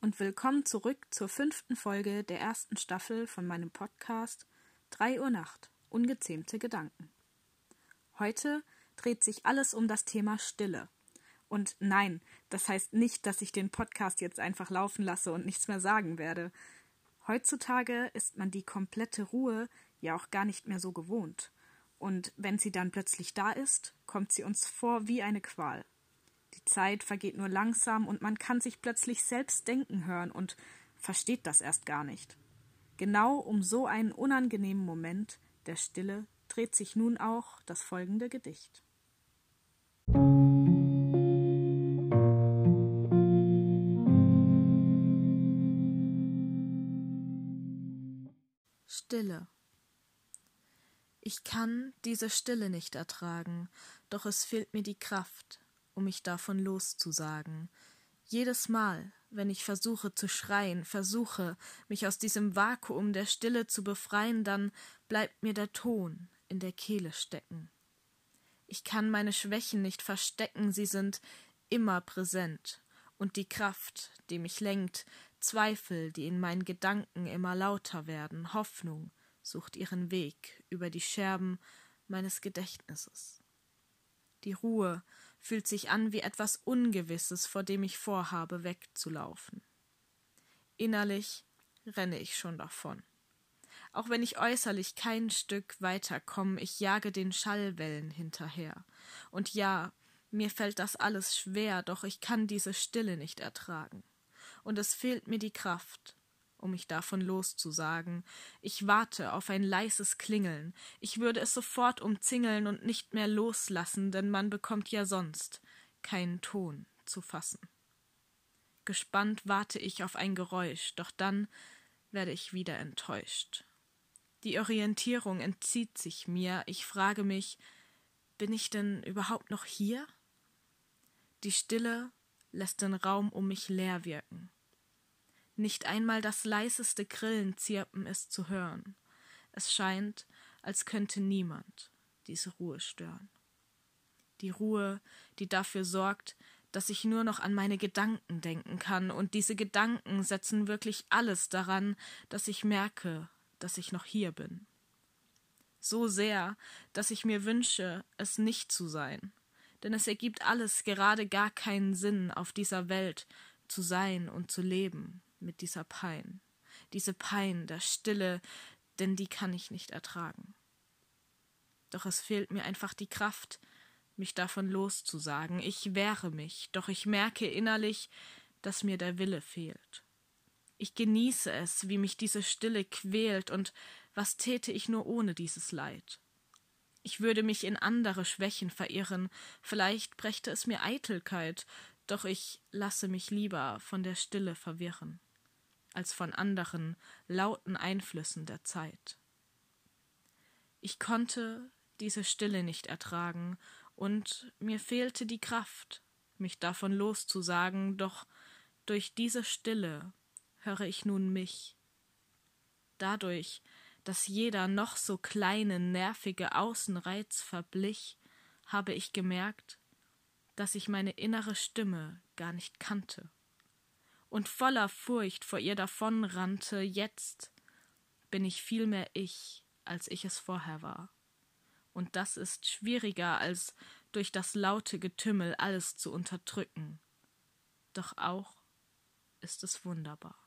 und willkommen zurück zur fünften Folge der ersten Staffel von meinem Podcast Drei Uhr Nacht, ungezähmte Gedanken. Heute dreht sich alles um das Thema Stille. Und nein, das heißt nicht, dass ich den Podcast jetzt einfach laufen lasse und nichts mehr sagen werde. Heutzutage ist man die komplette Ruhe ja auch gar nicht mehr so gewohnt. Und wenn sie dann plötzlich da ist, kommt sie uns vor wie eine Qual. Die Zeit vergeht nur langsam und man kann sich plötzlich selbst denken hören und versteht das erst gar nicht. Genau um so einen unangenehmen Moment der Stille dreht sich nun auch das folgende Gedicht. Stille. Ich kann diese Stille nicht ertragen, doch es fehlt mir die Kraft, um mich davon loszusagen. Jedes Mal, wenn ich versuche zu schreien, versuche, mich aus diesem Vakuum der Stille zu befreien, dann bleibt mir der Ton in der Kehle stecken. Ich kann meine Schwächen nicht verstecken, sie sind immer präsent, und die Kraft, die mich lenkt, Zweifel, die in meinen Gedanken immer lauter werden, Hoffnung sucht ihren Weg über die Scherben meines Gedächtnisses. Die Ruhe, fühlt sich an wie etwas Ungewisses, vor dem ich vorhabe, wegzulaufen. Innerlich renne ich schon davon. Auch wenn ich äußerlich kein Stück weiterkomme, ich jage den Schallwellen hinterher. Und ja, mir fällt das alles schwer, doch ich kann diese Stille nicht ertragen. Und es fehlt mir die Kraft, um mich davon loszusagen. Ich warte auf ein leises Klingeln. Ich würde es sofort umzingeln und nicht mehr loslassen, denn man bekommt ja sonst keinen Ton zu fassen. Gespannt warte ich auf ein Geräusch, doch dann werde ich wieder enttäuscht. Die Orientierung entzieht sich mir, ich frage mich, bin ich denn überhaupt noch hier? Die Stille lässt den Raum um mich leer wirken. Nicht einmal das leiseste Grillenzirpen ist zu hören. Es scheint, als könnte niemand diese Ruhe stören. Die Ruhe, die dafür sorgt, dass ich nur noch an meine Gedanken denken kann, und diese Gedanken setzen wirklich alles daran, dass ich merke, dass ich noch hier bin. So sehr, dass ich mir wünsche, es nicht zu sein, denn es ergibt alles gerade gar keinen Sinn auf dieser Welt zu sein und zu leben mit dieser Pein. Diese Pein der Stille, denn die kann ich nicht ertragen. Doch es fehlt mir einfach die Kraft, mich davon loszusagen. Ich wehre mich, doch ich merke innerlich, dass mir der Wille fehlt. Ich genieße es, wie mich diese Stille quält, und was täte ich nur ohne dieses Leid? Ich würde mich in andere Schwächen verirren, vielleicht brächte es mir Eitelkeit, doch ich lasse mich lieber von der Stille verwirren als von anderen lauten Einflüssen der Zeit. Ich konnte diese Stille nicht ertragen, und mir fehlte die Kraft, mich davon loszusagen, doch durch diese Stille höre ich nun mich. Dadurch, dass jeder noch so kleine, nervige Außenreiz verblich, habe ich gemerkt, dass ich meine innere Stimme gar nicht kannte und voller Furcht vor ihr davonrannte, jetzt bin ich viel mehr ich, als ich es vorher war. Und das ist schwieriger, als durch das laute Getümmel alles zu unterdrücken. Doch auch ist es wunderbar.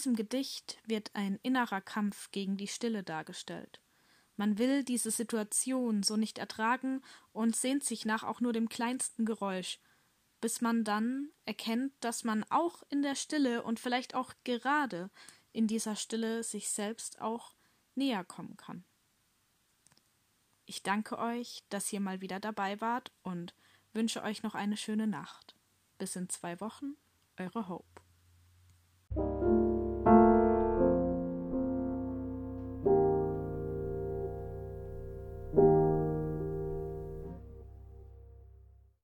Diesem Gedicht wird ein innerer Kampf gegen die Stille dargestellt. Man will diese Situation so nicht ertragen und sehnt sich nach auch nur dem kleinsten Geräusch, bis man dann erkennt, dass man auch in der Stille und vielleicht auch gerade in dieser Stille sich selbst auch näher kommen kann. Ich danke euch, dass ihr mal wieder dabei wart und wünsche euch noch eine schöne Nacht. Bis in zwei Wochen, eure Hope.